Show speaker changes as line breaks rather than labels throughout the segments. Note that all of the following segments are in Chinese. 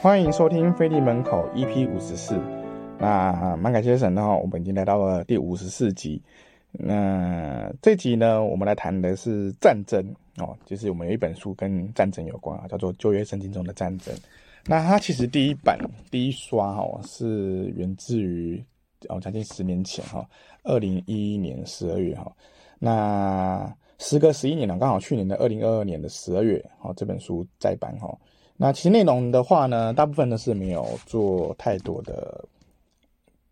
欢迎收听腓利门口 EP 五十四。那蛮感谢神的话，我们已经来到了第五十四集。那这集呢，我们来谈的是战争哦，就是我们有一本书跟战争有关啊，叫做《旧约圣经中的战争》。那它其实第一版第一刷哦，是源自于哦将近十年前哈，二零一一年十二月哈。那时隔十一年了，刚好去年的二零二二年的十二月，哦这本书再版哈。那其实内容的话呢，大部分呢是没有做太多的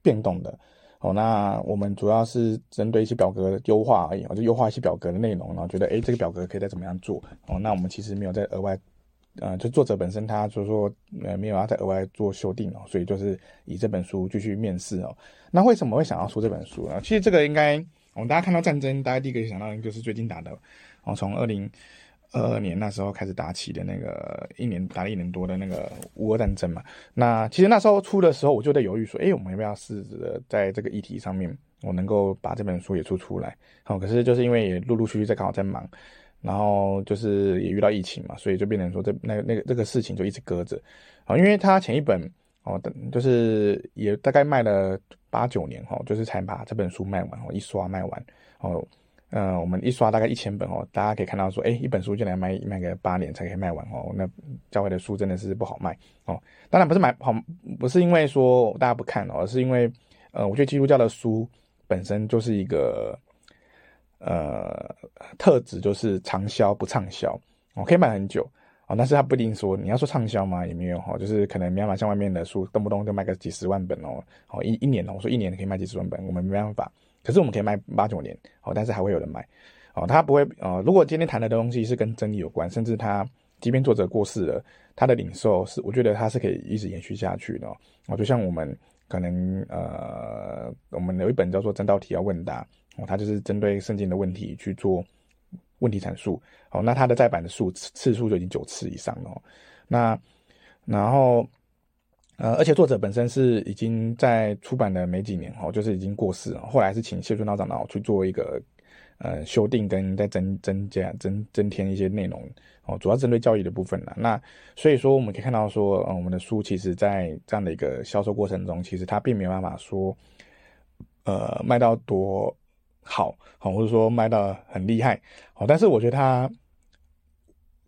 变动的。哦，那我们主要是针对一些表格的优化而已，我就优化一些表格的内容，然后觉得诶这个表格可以再怎么样做。哦，那我们其实没有再额外，呃，就作者本身他就是说呃没有要再额外做修订哦，所以就是以这本书继续面世哦。那为什么会想要出这本书呢？其实这个应该我们大家看到战争，大家第一个想到的就是最近打的，哦，从二零。二二年那时候开始打起的那个一年打了一年多的那个乌俄战争嘛，那其实那时候出的时候我就在犹豫说，哎，我们要不要试着在这个议题上面，我能够把这本书也出出来？好，可是就是因为也陆陆续续在刚好在忙，然后就是也遇到疫情嘛，所以就变成说这那那个这个事情就一直搁着。好，因为他前一本哦，等就是也大概卖了八九年哈，就是才把这本书卖完，哦，一刷卖完哦。呃，我们一刷大概一千本哦，大家可以看到说，哎，一本书竟然卖卖个八年才可以卖完哦。那教会的书真的是不好卖哦。当然不是买好，不是因为说大家不看哦，而是因为呃，我觉得基督教的书本身就是一个呃特质，就是长销不畅销哦，可以卖很久哦，但是它不一定说你要说畅销嘛，也没有哈，就是可能没办法像外面的书动不动就卖个几十万本哦，哦一一年哦，我说一年可以卖几十万本，我们没办法。可是我们可以卖八九年，哦，但是还会有人买，哦，他不会，呃，如果今天谈的东西是跟真理有关，甚至他即便作者过世了，他的领受是，我觉得他是可以一直延续下去的，哦，就像我们可能，呃，我们有一本叫做《真道题要问答》，哦，他就是针对圣经的问题去做问题阐述，哦，那他的再版的数次次数就已经九次以上了，那然后。呃，而且作者本身是已经在出版的没几年哦，就是已经过世了。后来是请谢春道长老去做一个呃修订，跟再增增加增增添一些内容哦，主要针对教育的部分。那所以说我们可以看到说，嗯，我们的书其实在这样的一个销售过程中，其实它并没有办法说呃卖到多好，好或者说卖到很厉害，好，但是我觉得它。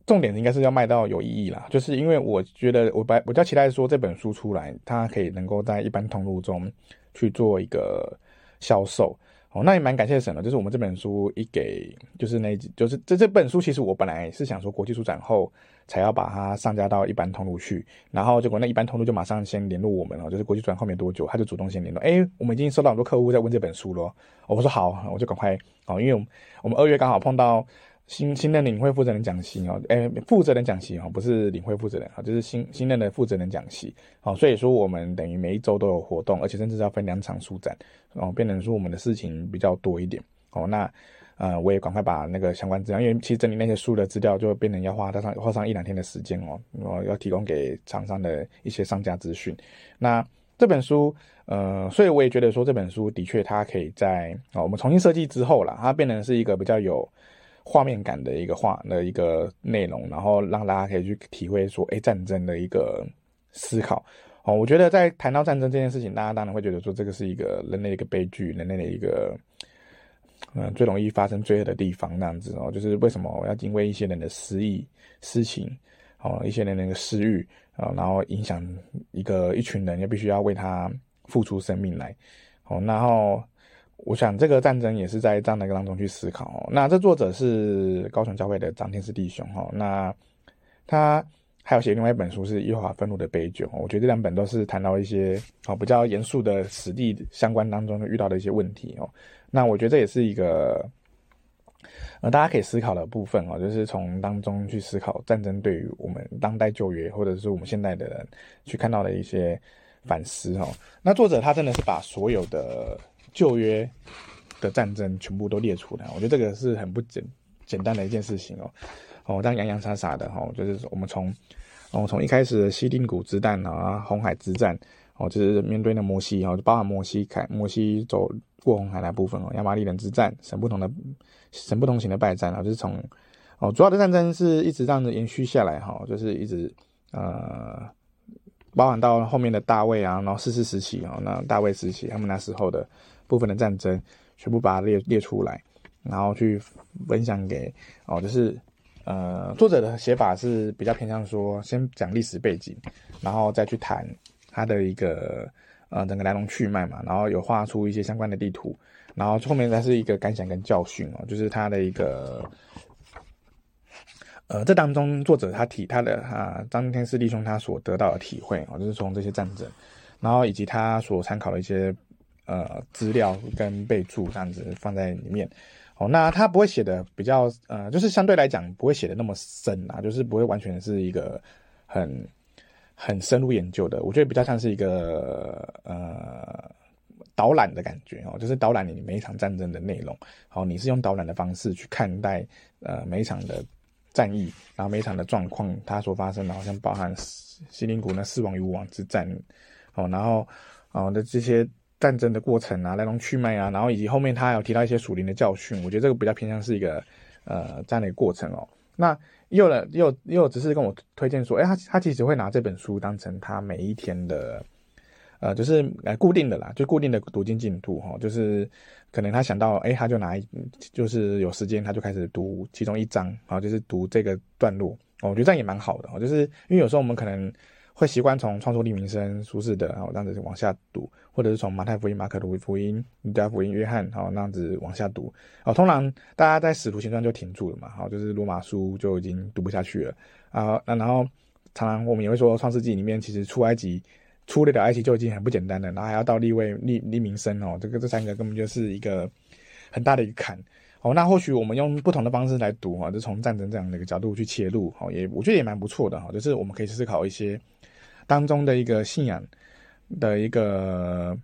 重点应该是要卖到有意义啦，就是因为我觉得我白我比较期待说这本书出来，它可以能够在一般通路中去做一个销售哦，那也蛮感谢沈的，就是我们这本书一给，就是那就是这这本书其实我本来是想说国际书展后才要把它上架到一般通路去，然后结果那一般通路就马上先联络我们了，就是国际书展后面多久他就主动先联络，哎，我们已经收到很多客户在问这本书了，我说好，我就赶快哦，因为我们二月刚好碰到。新新任领会负责人讲习哦，诶，负责人讲习哦，不是领会负责人啊，就是新新任的负责人讲习，哦，所以说我们等于每一周都有活动，而且甚至要分两场书展，哦，变成说我们的事情比较多一点，哦，那呃，我也赶快把那个相关资料，因为其实整理那些书的资料就变成要花上花上一两天的时间哦，我要提供给厂商的一些商家资讯。那这本书，呃，所以我也觉得说这本书的确它可以在哦，我们重新设计之后啦，它变成是一个比较有。画面感的一个画的一个内容，然后让大家可以去体会说，哎，战争的一个思考哦。我觉得在谈到战争这件事情，大家当然会觉得说，这个是一个人类的一个悲剧，人类的一个嗯、最容易发生罪恶的地方那样子哦。就是为什么我要因为一些人的私意、私情哦，一些人的那个私欲啊，然后影响一个一群人，要必须要为他付出生命来哦，然后。我想这个战争也是在这样的一个当中去思考哦。那这作者是高雄教会的张天师弟兄哈。那他还有写另外一本书是《耶和华愤怒的杯酒》。我觉得这两本都是谈到一些哦比较严肃的史地相关当中遇到的一些问题哦。那我觉得这也是一个呃大家可以思考的部分哦，就是从当中去思考战争对于我们当代旧约或者是我们现代的人去看到的一些反思哦。那作者他真的是把所有的。旧约的战争全部都列出来，我觉得这个是很不简简单的一件事情哦。哦，这样洋洋洒洒的哈，就是我们从哦从一开始的西丁谷之战啊，红海之战哦，就是面对那摩西哈，就包含摩西凯摩西走过红海那部分哦，亚玛力人之战，神不同的神不同型的败战啊，就是从哦主要的战争是一直这样子延续下来哈，就是一直呃包含到后面的大卫啊，然后四世时期啊，那大卫时期他们那时候的部分的战争，全部把它列列出来，然后去分享给哦，就是呃作者的写法是比较偏向说，先讲历史背景，然后再去谈他的一个呃整个来龙去脉嘛，然后有画出一些相关的地图，然后后面才是一个感想跟教训哦，就是他的一个。呃，这当中作者他提他的啊，张天师弟兄他所得到的体会啊，就是从这些战争，然后以及他所参考的一些呃资料跟备注这样子放在里面。哦，那他不会写的比较呃，就是相对来讲不会写的那么深啊，就是不会完全是一个很很深入研究的。我觉得比较像是一个呃导览的感觉哦，就是导览你每一场战争的内容。好，你是用导览的方式去看待呃每一场的。战役，然后每一场的状况，它所发生的，好像包含西林谷那四王与五王之战，哦，然后哦的这些战争的过程啊，来龙去脉啊，然后以及后面他有提到一些属灵的教训，我觉得这个比较偏向是一个呃这样的一个过程哦。那又了又又只是跟我推荐说，哎，他他其实会拿这本书当成他每一天的。呃，就是呃固定的啦，就固定的读经进度哈，就是可能他想到，哎，他就拿，就是有时间他就开始读其中一章，啊，就是读这个段落，哦，我觉得这样也蛮好的，哦，就是因为有时候我们可能会习惯从创书利民生书士的，然后，这样子往下读，或者是从马太福音、马可福音、路加福音、约翰，哦，那样子往下读，哦，通常大家在使徒行传就停住了嘛，好，就是罗马书就已经读不下去了，啊，那然后常常我们也会说创世纪里面其实出埃及。出得了埃及就已经很不简单了，然后还要到立位立立民生哦，这个这三个根本就是一个很大的一个坎哦。那或许我们用不同的方式来读哈，就从战争这样的一个角度去切入哦，也我觉得也蛮不错的哈。就是我们可以思考一些当中的一个信仰的一个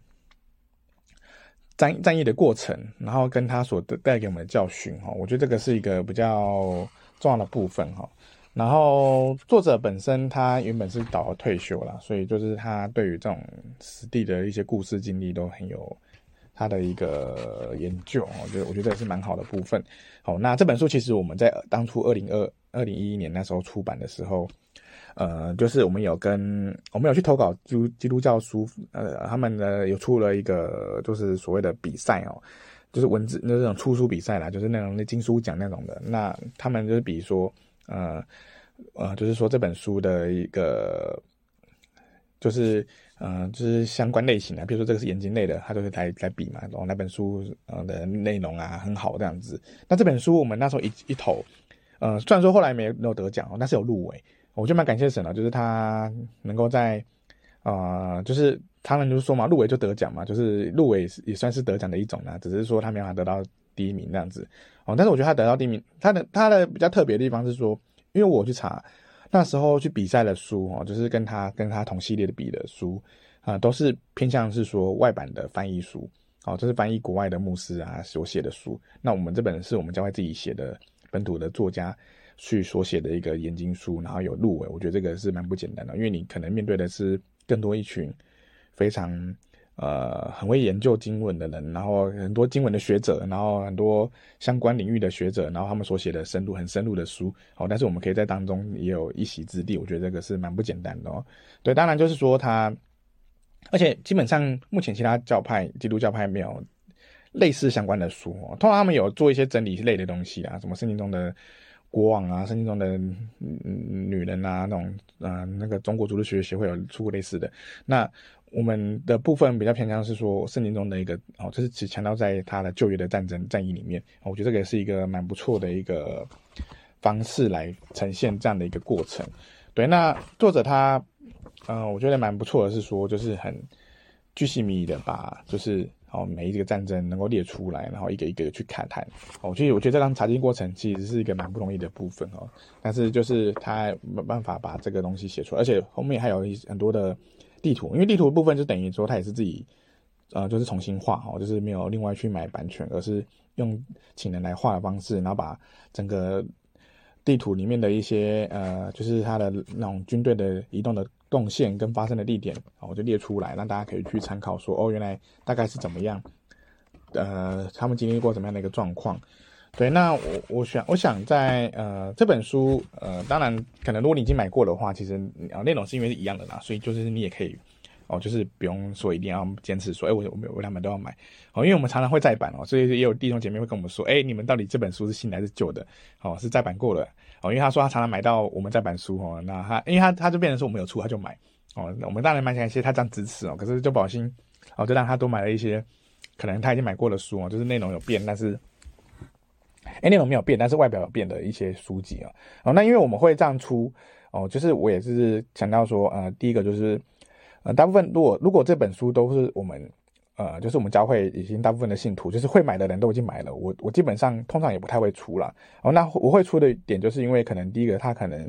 战战役的过程，然后跟他所带给我们的教训哈，我觉得这个是一个比较重要的部分哈。然后作者本身他原本是早就退休了，所以就是他对于这种实地的一些故事经历都很有他的一个研究，我觉得我觉得也是蛮好的部分。好，那这本书其实我们在当初二零二二零一一年那时候出版的时候，呃，就是我们有跟我们有去投稿基督基督教书，呃，他们呢有出了一个就是所谓的比赛哦，就是文字那种出书比赛啦，就是那种那金书奖那种的。那他们就是比如说。呃，呃，就是说这本书的一个，就是呃，就是相关类型的，比如说这个是研经类的，他就是来来比嘛，然后那本书呃的内容啊很好这样子。那这本书我们那时候一一投，呃，虽然说后来没有没有得奖哦，但是有入围，我就蛮感谢神了，就是他能够在，呃，就是他们就是说嘛，入围就得奖嘛，就是入围也算是得奖的一种啦，只是说他没办法得到。第一名这样子，哦，但是我觉得他得到第一名，他的他的比较特别的地方是说，因为我去查那时候去比赛的书哦，就是跟他跟他同系列的比的书啊，都是偏向是说外版的翻译书，哦，这是翻译国外的牧师啊所写的书。那我们这本是我们教会自己写的本土的作家去所写的一个研经书，然后有入围，我觉得这个是蛮不简单的，因为你可能面对的是更多一群非常。呃，很会研究经文的人，然后很多经文的学者，然后很多相关领域的学者，然后他们所写的深入很深入的书，好，但是我们可以在当中也有一席之地，我觉得这个是蛮不简单的哦。对，当然就是说他，而且基本上目前其他教派，基督教派没有类似相关的书哦，通常他们有做一些整理类的东西啊，什么圣经中的国王啊，圣经中的女人啊，那种呃那个中国族的学协会有出过类似的那。我们的部分比较偏向是说圣经中的一个哦，这是只强调在他的旧约的战争战役里面，我觉得这个也是一个蛮不错的一个方式来呈现这样的一个过程。对，那作者他，嗯、我觉得蛮不错的是说，就是很巨细靡遗的把就是哦每一个战争能够列出来，然后一个一个去看谈。哦，其实我觉得这张查经过程其实是一个蛮不容易的部分哦，但是就是他没办法把这个东西写出来，而且后面还有一很多的。地图，因为地图部分就等于说，他也是自己，呃，就是重新画哦，就是没有另外去买版权，而是用请人来画的方式，然后把整个地图里面的一些呃，就是他的那种军队的移动的动线跟发生的地点，我就列出来，让大家可以去参考说，说哦，原来大概是怎么样，呃，他们经历过怎么样的一个状况，对，那我我想我想在呃这本书呃，当然可能如果你已经买过的话，其实啊内容是因为是一样的啦，所以就是你也可以哦，就是不用说一定要坚持说，哎，我我我两本都要买哦，因为我们常常会再版哦，所以也有弟兄姐妹会跟我们说，哎，你们到底这本书是新还是旧的？哦，是再版过的哦，因为他说他常常买到我们再版书哦，那他因为他他就变成说我们有出他就买哦，我们当然蛮感谢他这样支持哦，可是就不小心哦，就让他多买了一些可能他已经买过的书哦，就是内容有变，但是。哎，内容没有变，但是外表有变的一些书籍啊，哦，那因为我们会这样出哦，就是我也是强调说，呃，第一个就是，呃，大部分如果如果这本书都是我们，呃，就是我们教会已经大部分的信徒，就是会买的人都已经买了，我我基本上通常也不太会出了，哦，那我会出的点就是因为可能第一个他可能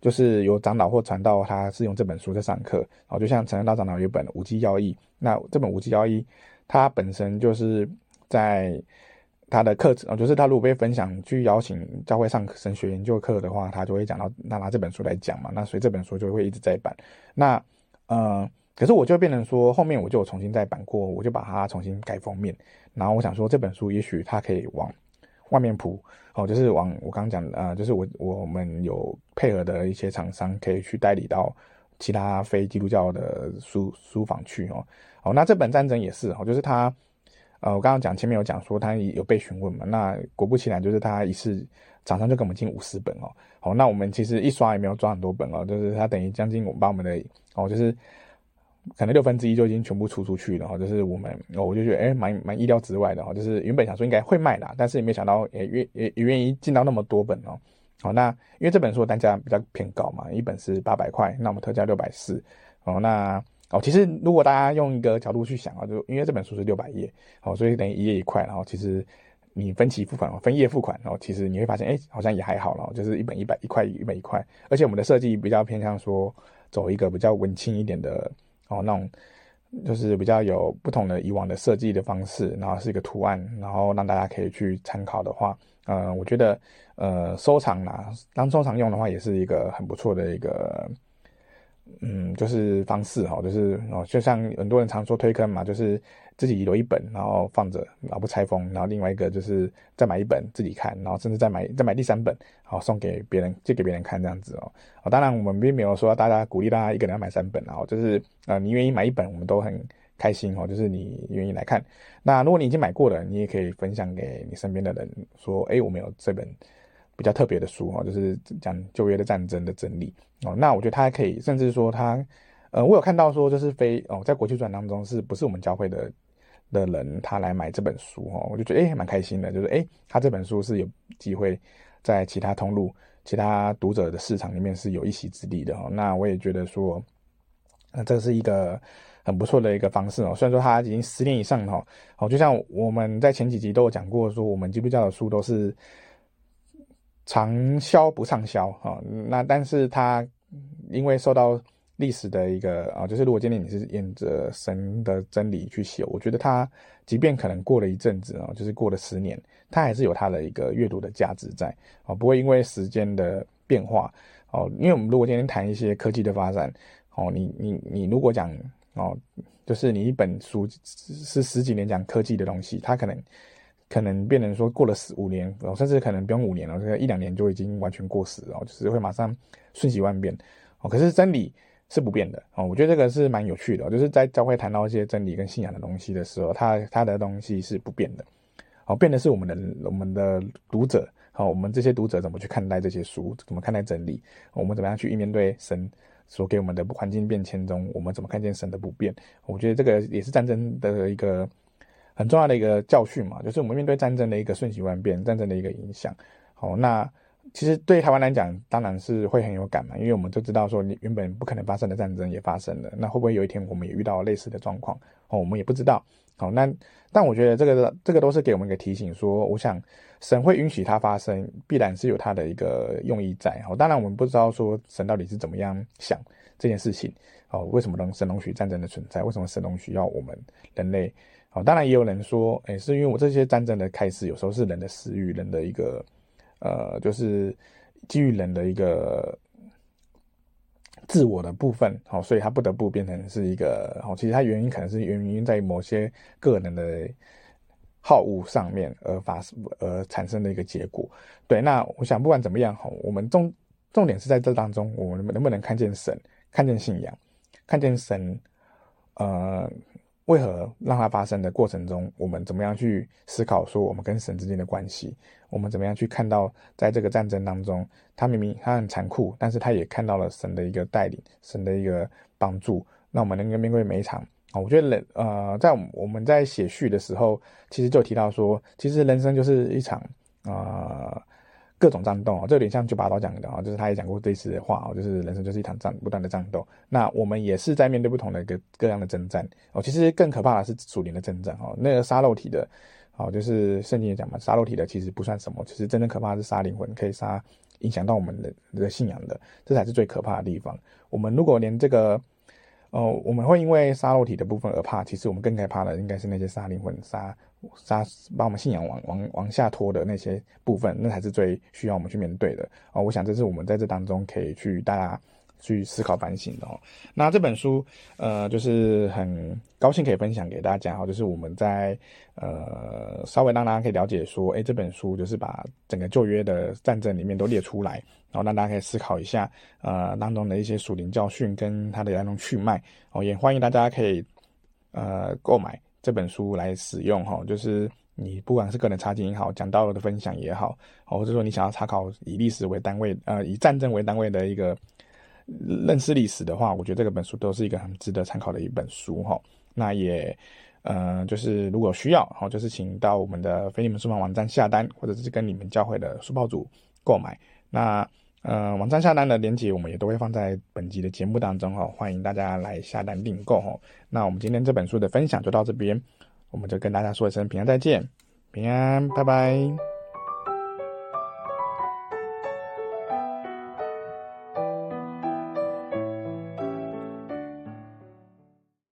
就是有长老或传道，他是用这本书在上课，哦，就像陈恩道长老有一本《无机要义》，那这本《无机要义》它本身就是在。他的课程，就是他如果被分享去邀请教会上神学研究课的话，他就会讲到那拿这本书来讲嘛。那所以这本书就会一直在版。那呃，可是我就变成说，后面我就重新再版过，我就把它重新改封面。然后我想说，这本书也许它可以往外面铺哦，就是往我刚刚讲的，呃，就是我我们有配合的一些厂商可以去代理到其他非基督教的书书房去哦。哦，那这本战争也是哦，就是它。呃，我刚刚讲前面有讲说他有被询问嘛，那果不其然，就是他一次早上就给我们进五十本哦，好，那我们其实一刷也没有抓很多本哦，就是他等于将近我们把我们的哦，就是可能六分之一就已经全部出出去了哈，就是我们哦，我就觉得哎，蛮蛮意料之外的哈，就是原本想说应该会卖的，但是也没想到也愿也也愿意进到那么多本哦，好，那因为这本书单价比较偏高嘛，一本是八百块，那我们特价六百四，哦，那。哦，其实如果大家用一个角度去想啊，就因为这本书是六百页，哦，所以等于一页一块，然后其实你分期付款，分页付款，然后其实你会发现，哎，好像也还好了，就是一本一百一块，一本一块，而且我们的设计比较偏向说走一个比较文青一点的哦，那种就是比较有不同的以往的设计的方式，然后是一个图案，然后让大家可以去参考的话，呃，我觉得呃收藏啦，当收藏用的话，也是一个很不错的一个。嗯，就是方式哈，就是哦，就像很多人常说推坑嘛，就是自己留一本，然后放着，然后不拆封，然后另外一个就是再买一本自己看，然后甚至再买再买第三本，好送给别人，借给别人看这样子哦。哦，当然我们并没有说大家鼓励大家一个人要买三本，然后就是呃，你愿意买一本，我们都很开心哦，就是你愿意来看。那如果你已经买过了，你也可以分享给你身边的人，说，哎，我们有这本。比较特别的书哈，就是讲旧约的战争的真理哦。那我觉得他还可以，甚至说他，呃，我有看到说，就是非哦，在国际转当中，是不是我们教会的的人他来买这本书哈？我就觉得诶，蛮开心的，就是诶，他这本书是有机会在其他通路、其他读者的市场里面是有一席之地的哈。那我也觉得说，那这是一个很不错的一个方式哦。虽然说他已经十年以上哈，哦，就像我们在前几集都有讲过，说我们基督教的书都是。长销不畅销啊，那但是它因为受到历史的一个啊，就是如果今天你是沿着神的真理去写，我觉得它即便可能过了一阵子啊，就是过了十年，它还是有它的一个阅读的价值在啊，不会因为时间的变化哦，因为我们如果今天谈一些科技的发展哦，你你你如果讲哦，就是你一本书是十几年讲科技的东西，它可能。可能变成说过了十五年，甚至可能不用五年了，这个一两年就已经完全过时了，就是会马上瞬息万变哦。可是真理是不变的哦，我觉得这个是蛮有趣的，就是在教会谈到一些真理跟信仰的东西的时候，它它的东西是不变的哦，变的是我们的我们的读者哦，我们这些读者怎么去看待这些书，怎么看待真理，我们怎么样去面对神所给我们的环境变迁中，我们怎么看见神的不变？我觉得这个也是战争的一个。很重要的一个教训嘛，就是我们面对战争的一个瞬息万变，战争的一个影响。好，那其实对台湾来讲，当然是会很有感嘛，因为我们都知道说，你原本不可能发生的战争也发生了，那会不会有一天我们也遇到类似的状况？哦，我们也不知道。好，那但我觉得这个这个都是给我们一个提醒，说，我想神会允许它发生，必然是有它的一个用意在。哦，当然我们不知道说神到底是怎么样想这件事情。哦，为什么能神容许战争的存在？为什么神容许要我们人类？好，当然也有人说，诶，是因为我这些战争的开始，有时候是人的私欲，人的一个，呃，就是基于人的一个自我的部分，好，所以他不得不变成是一个，好，其实他原因可能是原因在某些个人的好恶上面而发生而产生的一个结果。对，那我想不管怎么样哈，我们重重点是在这当中，我们能不能看见神，看见信仰，看见神，呃。为何让它发生的过程中，我们怎么样去思考说我们跟神之间的关系？我们怎么样去看到在这个战争当中，他明明他很残酷，但是他也看到了神的一个带领，神的一个帮助。那我们能够面对每一场啊，我觉得人呃，在我们在写序的时候，其实就提到说，其实人生就是一场啊。各种战斗啊，这有点像九把刀讲的啊，就是他也讲过类似的话哦，就是人生就是一场战，不断的战斗。那我们也是在面对不同的各各样的征战哦。其实更可怕的是属灵的征战哦，那个杀肉体的，哦，就是圣经也讲嘛，杀肉体的其实不算什么，其实真正可怕的是杀灵魂，可以杀影响到我们的的信仰的，这才是最可怕的地方。我们如果连这个，哦，我们会因为杀肉体的部分而怕，其实我们更害怕的应该是那些杀灵魂、杀。杀把我们信仰往往往下拖的那些部分，那才是最需要我们去面对的哦。我想这是我们在这当中可以去大家去思考反省的哦。那这本书呃，就是很高兴可以分享给大家哦，就是我们在呃稍微让大家可以了解说，诶，这本书就是把整个旧约的战争里面都列出来，然后让大家可以思考一下呃当中的一些属灵教训跟它的来龙去脉哦。也欢迎大家可以呃购买。这本书来使用哈，就是你不管是个人查经也好，讲道的分享也好，或者说你想要查考以历史为单位，呃，以战争为单位的一个认识历史的话，我觉得这个本书都是一个很值得参考的一本书哈。那也，呃，就是如果需要，好，就是请到我们的腓利门书房网站下单，或者是跟你们教会的书报组购买。那呃，网站下单的链接我们也都会放在本集的节目当中哈，欢迎大家来下单订购哈。那我们今天这本书的分享就到这边，我们就跟大家说一声平安再见，平安，拜拜。